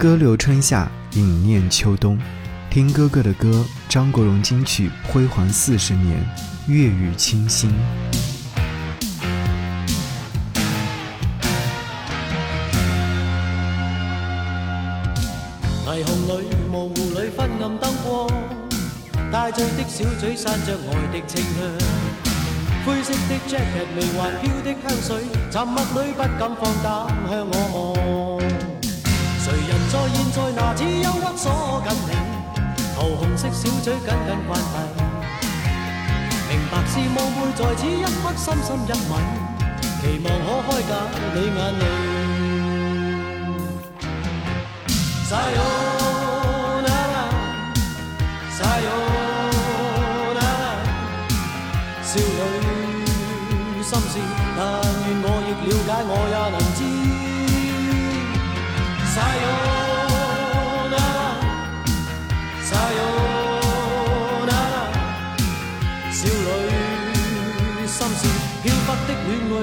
歌流春夏，影念秋冬。听哥哥的歌，张国荣金曲辉煌四十年，粤语清新。霓虹里、模糊里、昏暗灯光，带醉的小嘴散着爱的清香。灰色的 jacket，微环飘的香水，沉默里不敢放胆向我望。在现在拿此忧郁锁紧你？桃红色小嘴紧紧关闭。明白是梦会，在此一刻深深一吻，期望可开解你眼泪。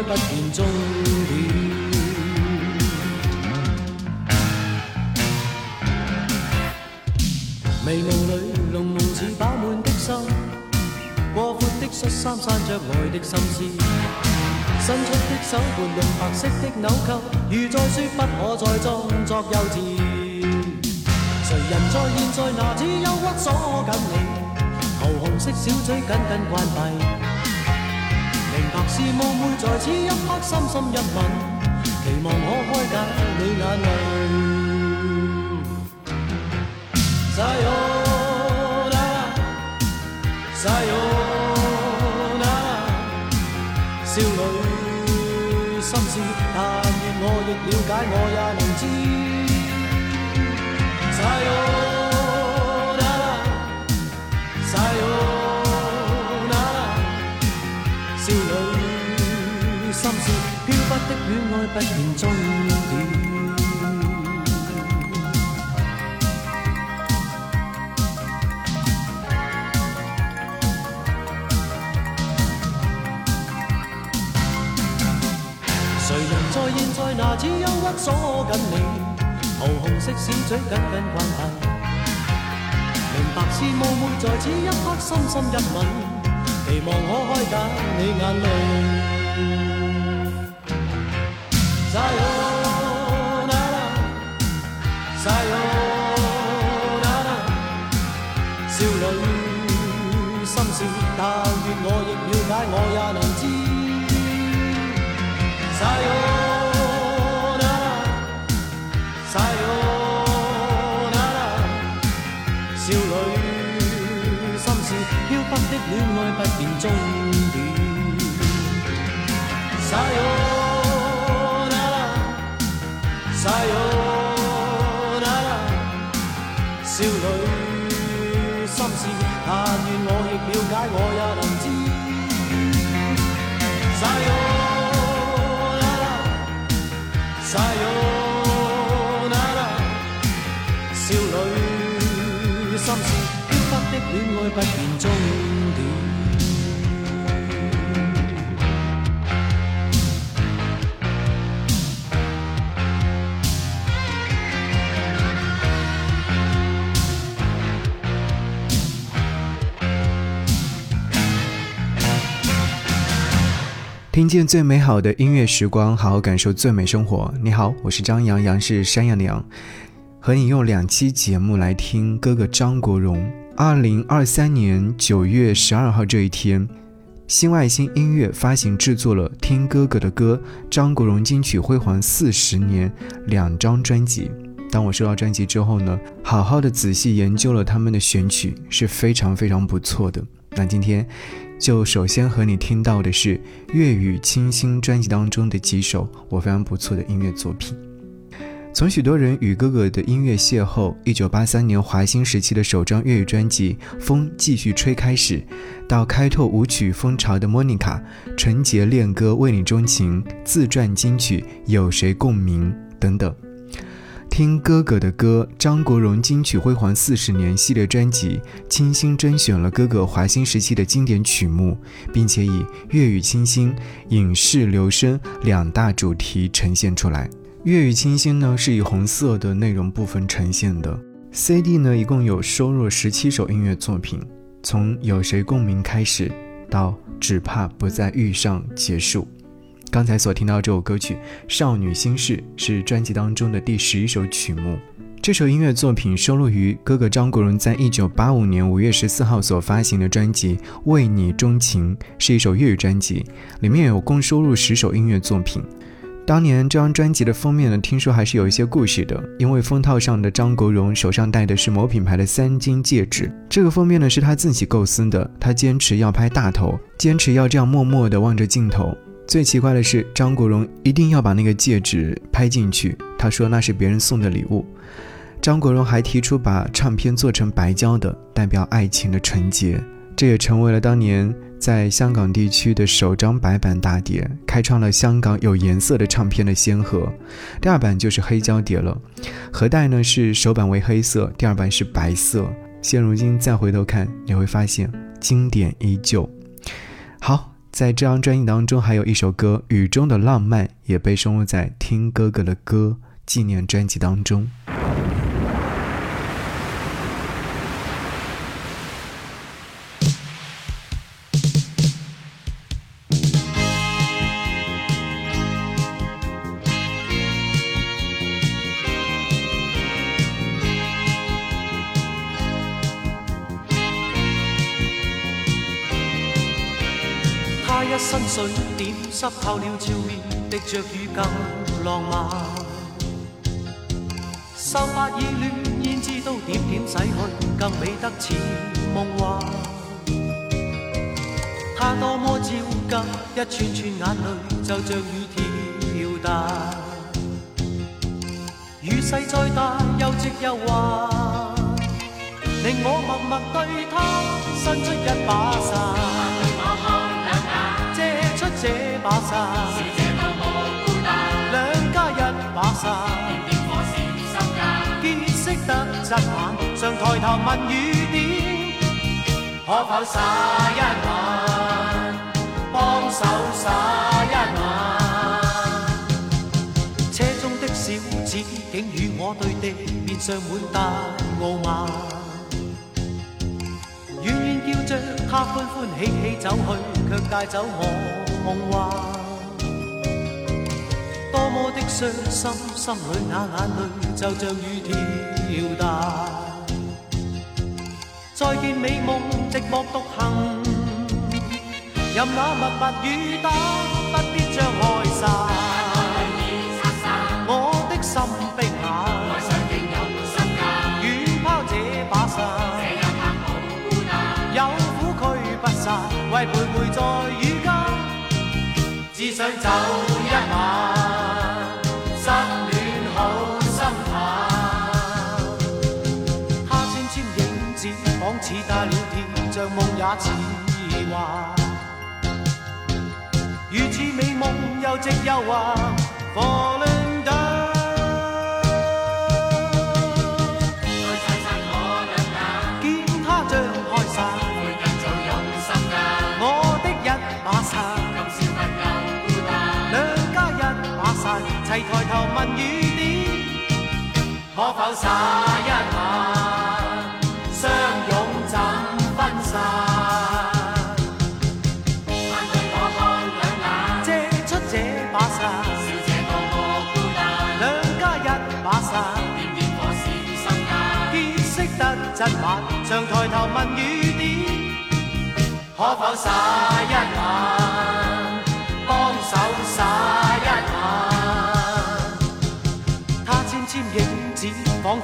不见终点。迷雾里浓浓似饱满的心。过阔的恤衫散着爱的心思，伸出的手拨弄白色的纽扣，如在说不可再装作幼稚。谁人在现在拿此忧郁锁紧你？桃红色小嘴紧紧关闭。明白是冒昧，在此一刻深深一吻，期望可开解你眼泪。少女心事，但愿我亦了解，我也事，飘忽的恋爱不见终点。谁人在现在拿此忧郁锁紧你，桃红色小嘴紧紧关闭。明白是冒昧，在此一刻深深一吻，期望可开解你眼泪。少女心事，但愿我亦了解，我也能知。少女心事，漂泊的。恋爱不见终听见最美好的音乐时光，好好感受最美生活。你好，我是张阳阳，是山羊的羊，和你用两期节目来听哥哥张国荣。二零二三年九月十二号这一天，新外星音乐发行制作了《听哥哥的歌》张国荣金曲辉煌四十年两张专辑。当我收到专辑之后呢，好好的仔细研究了他们的选曲，是非常非常不错的。那今天。就首先和你听到的是粤语清新专辑当中的几首我非常不错的音乐作品。从许多人与哥哥的音乐邂逅，一九八三年华星时期的首张粤语专辑《风继续吹》开始，到开拓舞曲风潮的莫妮卡、纯洁恋歌为你钟情、自传金曲有谁共鸣等等。听哥哥的歌，张国荣金曲辉煌四十年系列专辑，精心甄选了哥哥华星时期的经典曲目，并且以粤语清新、影视留声两大主题呈现出来。粤语清新呢是以红色的内容部分呈现的。CD 呢一共有收录十七首音乐作品，从有谁共鸣开始，到只怕不再遇上结束。刚才所听到这首歌曲《少女心事》是专辑当中的第十一首曲目。这首音乐作品收录于哥哥张国荣在一九八五年五月十四号所发行的专辑《为你钟情》，是一首粤语专辑，里面有共收录十首音乐作品。当年这张专辑的封面呢，听说还是有一些故事的，因为封套上的张国荣手上戴的是某品牌的三金戒指。这个封面呢是他自己构思的，他坚持要拍大头，坚持要这样默默地望着镜头。最奇怪的是，张国荣一定要把那个戒指拍进去，他说那是别人送的礼物。张国荣还提出把唱片做成白胶的，代表爱情的纯洁，这也成为了当年。在香港地区的首张白版大碟，开创了香港有颜色的唱片的先河。第二版就是黑胶碟了，盒带呢是首版为黑色，第二版是白色。现如今再回头看，你会发现经典依旧。好，在这张专辑当中，还有一首歌《雨中的浪漫》也被收录在《听哥哥的歌》纪念专辑当中。一身水点湿透了照面，滴着雨更浪漫。秀发已乱，胭脂都点点洗去，更美得似梦幻。他多么焦急，一串串眼泪就像雨跳弹。雨势再大，又直又滑，令我默默对他伸出一把伞。这把伞，是这多么孤单。两家一把伞，点点火闪心间。结识得真晚，常抬头问雨点，可否洒一晚，帮手洒一晚。车中的小子竟与我对地面上满带傲慢，叫着他欢欢喜喜走去，却带走我。梦幻，多么的伤心，心里那眼泪就像雨跳弹。再见美梦，寂寞独行，任那密密雨打，不必将开散。只想走一晚，心恋好心淡。他纤纤影子，仿似带了甜，像梦也似幻。如此美梦又直又滑。齐抬头问雨点，可否洒一晚？相拥怎分散？借出这把伞，笑这多么孤单。两家一把伞，点点火闪心间。结识得真晚，常抬头问雨点，可否洒一晚？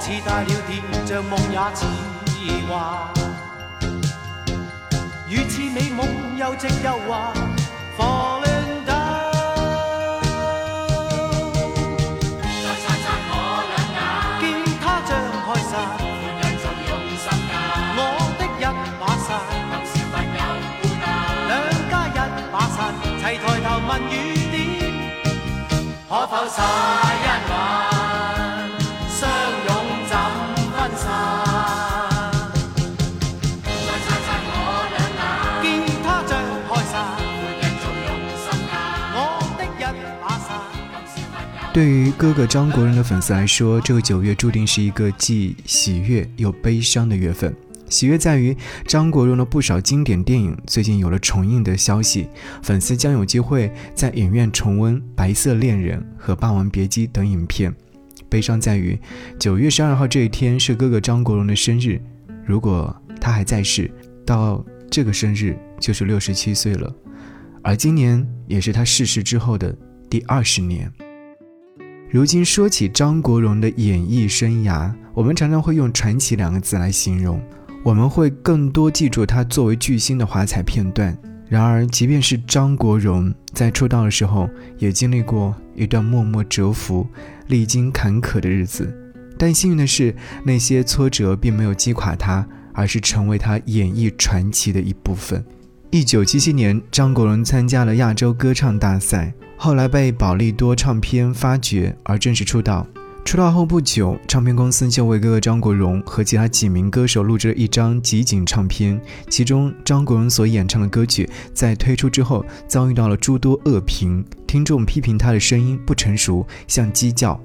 似带了电，像梦也似幻。如此美梦又直又滑，Falling down。再擦擦我两眼，见他张开伞，欢欣就用心间。我的一把伞，今宵不又孤单。两家一把伞，齐抬头问雨点，可否洒对于哥哥张国荣的粉丝来说，这个九月注定是一个既喜悦又悲伤的月份。喜悦在于张国荣的不少经典电影最近有了重映的消息，粉丝将有机会在影院重温《白色恋人》和《霸王别姬》等影片。悲伤在于九月十二号这一天是哥哥张国荣的生日，如果他还在世，到这个生日就是六十七岁了，而今年也是他逝世之后的第二十年。如今说起张国荣的演艺生涯，我们常常会用“传奇”两个字来形容。我们会更多记住他作为巨星的华彩片段。然而，即便是张国荣在出道的时候，也经历过一段默默蛰伏、历经坎坷的日子。但幸运的是，那些挫折并没有击垮他，而是成为他演艺传奇的一部分。一九七七年，张国荣参加了亚洲歌唱大赛。后来被宝丽多唱片发掘而正式出道。出道后不久，唱片公司就为哥哥张国荣和其他几名歌手录制了一张集锦唱片。其中，张国荣所演唱的歌曲在推出之后遭遇到了诸多恶评，听众批评他的声音不成熟，像鸡叫。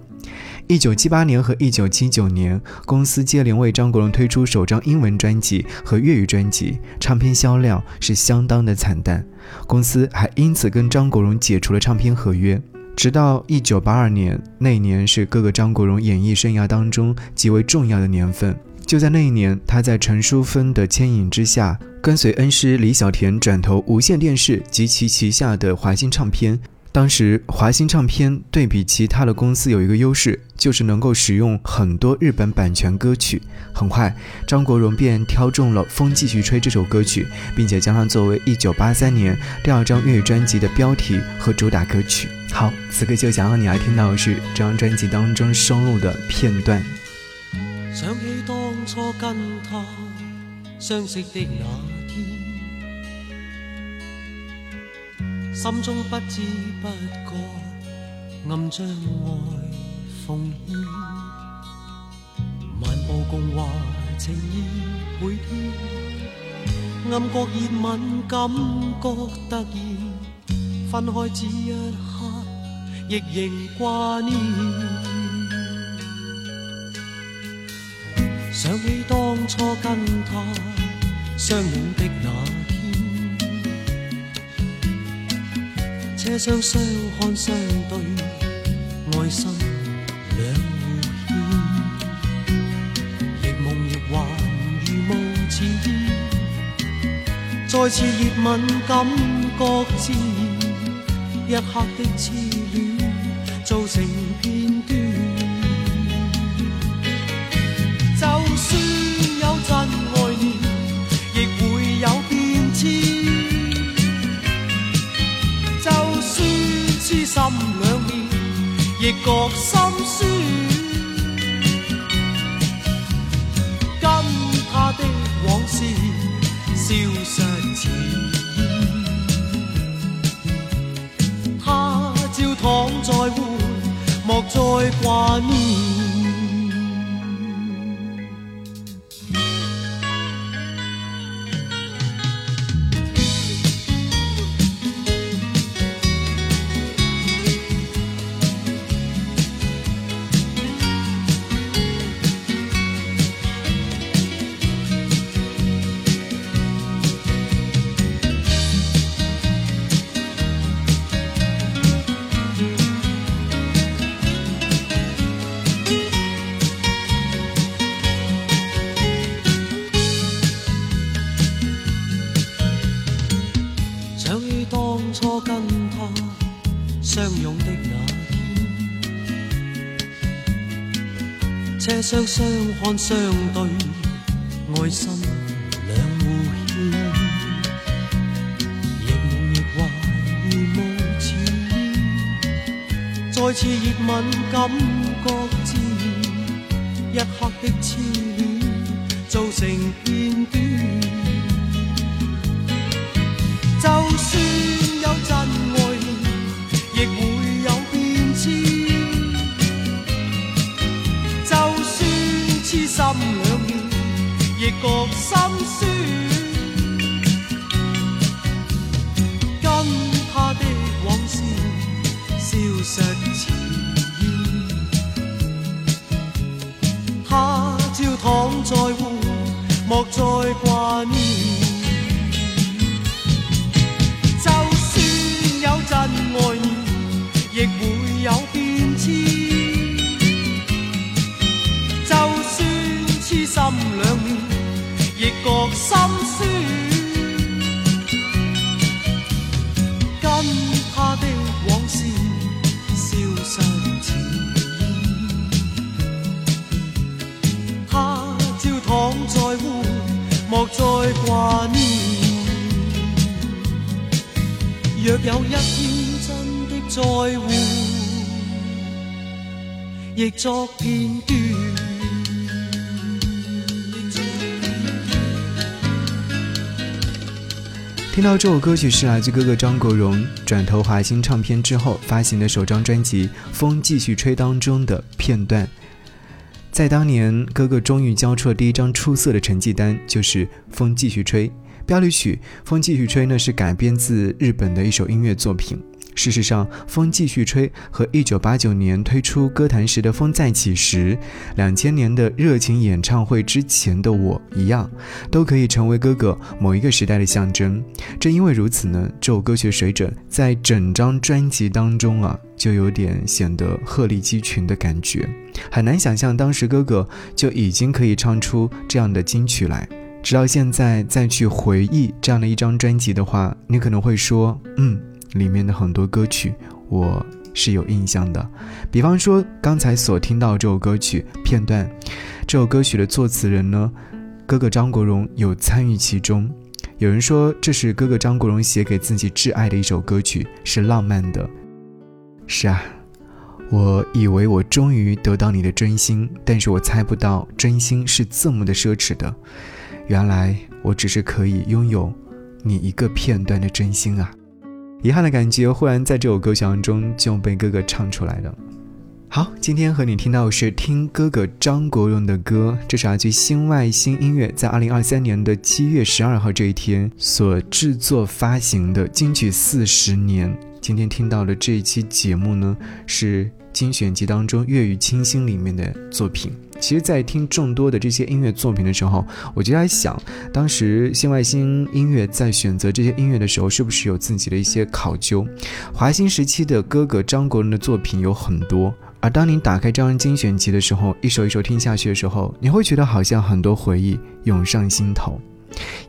一九七八年和一九七九年，公司接连为张国荣推出首张英文专辑和粤语专辑，唱片销量是相当的惨淡。公司还因此跟张国荣解除了唱片合约。直到一九八二年，那年是哥哥张国荣演艺生涯当中极为重要的年份。就在那一年，他在陈淑芬的牵引之下，跟随恩师李小田转投无线电视及其旗下的华星唱片。当时华星唱片对比其他的公司有一个优势，就是能够使用很多日本版权歌曲。很快，张国荣便挑中了《风继续吹》这首歌曲，并且将它作为1983年第二张粤语专辑的标题和主打歌曲。好，此刻就想让你来听到的是这张专辑当中收录的片段。想起当初跟他相识的那心中不知不觉暗将爱奉献，漫步共话情意每天，暗觉热吻感觉突然，分开只一刻亦仍挂念，想起当初跟他相拥的那。车厢相看相对，爱心两互牵，亦梦亦幻如雾似烟。再次热吻，感觉自然，一刻的痴恋造成片段。亦觉心酸。跟他的往事消失似烟，他照躺在会，莫再挂念。相相看相对，爱心两互牵，亦梦亦幻如雾似烟。再次热吻，感再挂念。就算有真爱念，亦会有变迁。就算痴心两面，亦觉心酸。跟他的往事消失前，他朝躺在，莫再挂念。若有一天真的再会，亦作片段。听到这首歌曲是来自哥哥张国荣转投华星唱片之后发行的首张专辑《风继续吹》当中的片段。在当年，哥哥终于交出了第一张出色的成绩单，就是《风继续吹》。标题曲《风继续吹》呢是改编自日本的一首音乐作品。事实上，《风继续吹》和1989年推出歌坛时的《风再起时》，2000年的热情演唱会之前的我一样，都可以成为哥哥某一个时代的象征。正因为如此呢，这首歌曲水准在整张专辑当中啊，就有点显得鹤立鸡群的感觉。很难想象当时哥哥就已经可以唱出这样的金曲来。直到现在再去回忆这样的一张专辑的话，你可能会说，嗯。里面的很多歌曲我是有印象的，比方说刚才所听到这首歌曲片段，这首歌曲的作词人呢，哥哥张国荣有参与其中。有人说这是哥哥张国荣写给自己挚爱的一首歌曲，是浪漫的。是啊，我以为我终于得到你的真心，但是我猜不到真心是这么的奢侈的。原来我只是可以拥有你一个片段的真心啊。遗憾的感觉忽然在这首歌曲当中就被哥哥唱出来了。好，今天和你听到是听哥哥张国荣的歌，这是来自新外星音乐在二零二三年的七月十二号这一天所制作发行的金曲四十年。今天听到的这一期节目呢，是精选集当中粤语清新里面的作品。其实，在听众多的这些音乐作品的时候，我就在想，当时新外星音乐在选择这些音乐的时候，是不是有自己的一些考究？华星时期的哥哥张国荣的作品有很多，而当你打开这张精选集的时候，一首一首听下去的时候，你会觉得好像很多回忆涌上心头，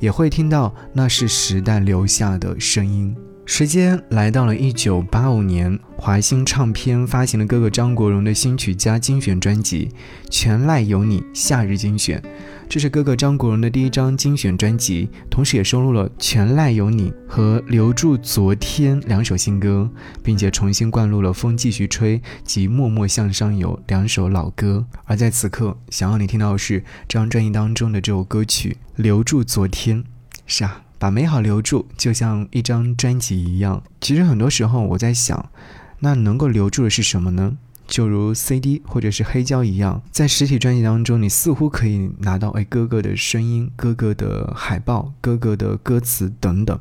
也会听到那是时代留下的声音。时间来到了一九八五年，华星唱片发行了哥哥张国荣的新曲加精选专辑《全赖有你》夏日精选。这是哥哥张国荣的第一张精选专辑，同时也收录了《全赖有你》和《留住昨天》两首新歌，并且重新灌录了《风继续吹》及《默默向上游》两首老歌。而在此刻，想要你听到的是这张专辑当中的这首歌曲《留住昨天》。是啊。把美好留住，就像一张专辑一样。其实很多时候我在想，那能够留住的是什么呢？就如 CD 或者是黑胶一样，在实体专辑当中，你似乎可以拿到哎哥哥的声音、哥哥的海报、哥哥的歌词等等。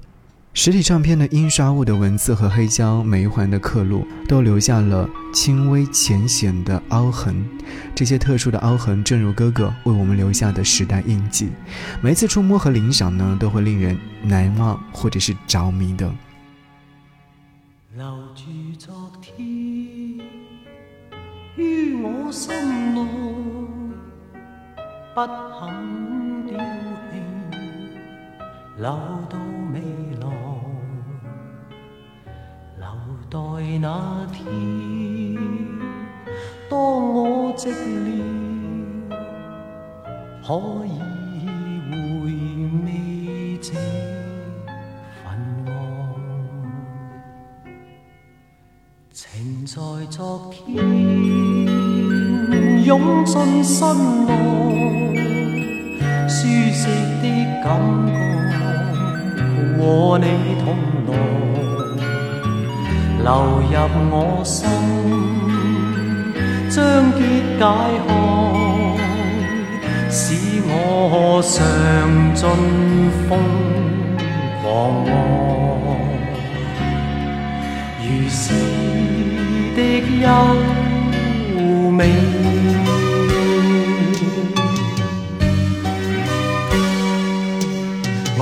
实体唱片的印刷物的文字和黑胶每一环的刻录，都留下了轻微浅显的凹痕。这些特殊的凹痕，正如哥哥为我们留下的时代印记。每一次触摸和领赏呢，都会令人难忘或者是着迷的。留住昨天于我心内，不肯丢弃，留到未来。待那天，当我寂寥，可以回味这份爱。情在昨天涌进心内，舒适的感觉和你同来。流入我心，将结解开，使我尝尽疯狂爱，如诗的优美。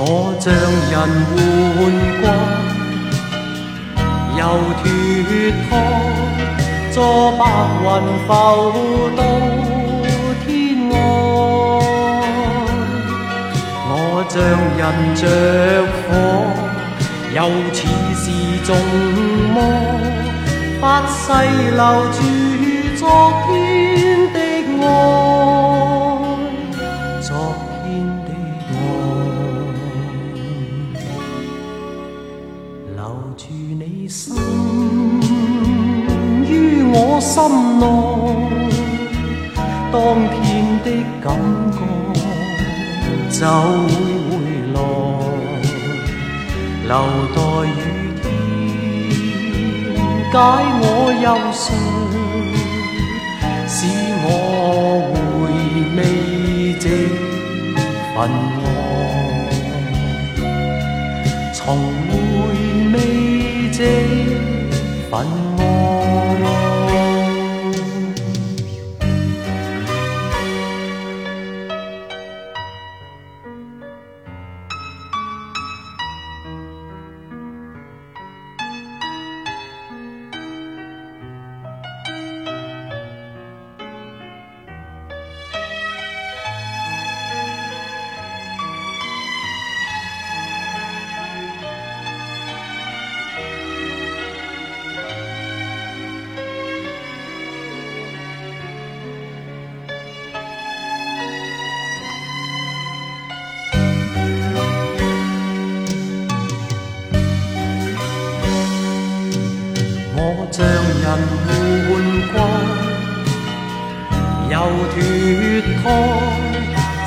我像人換慣，又脱胎，坐白云浮到天外。我像人着火，又似是众魔，發誓留住昨天的爱，心內，當天的感覺。就會回來，留待雨天解我忧伤，使我回味這份愛，重回味這份愛。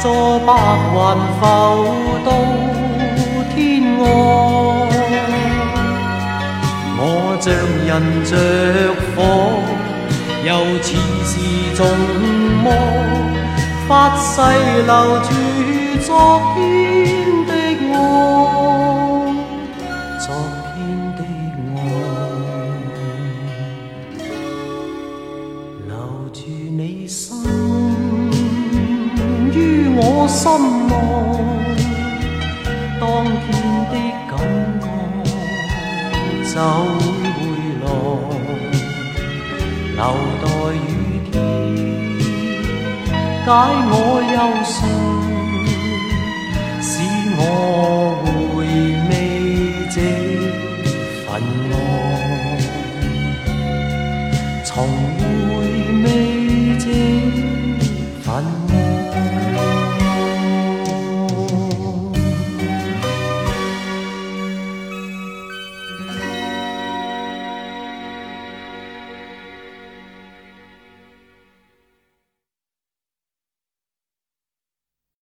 坐白云浮到天外。我像人着火，又似是眾魔，发誓留住当天的感觉就会回来，留待雨天解我忧愁，使我回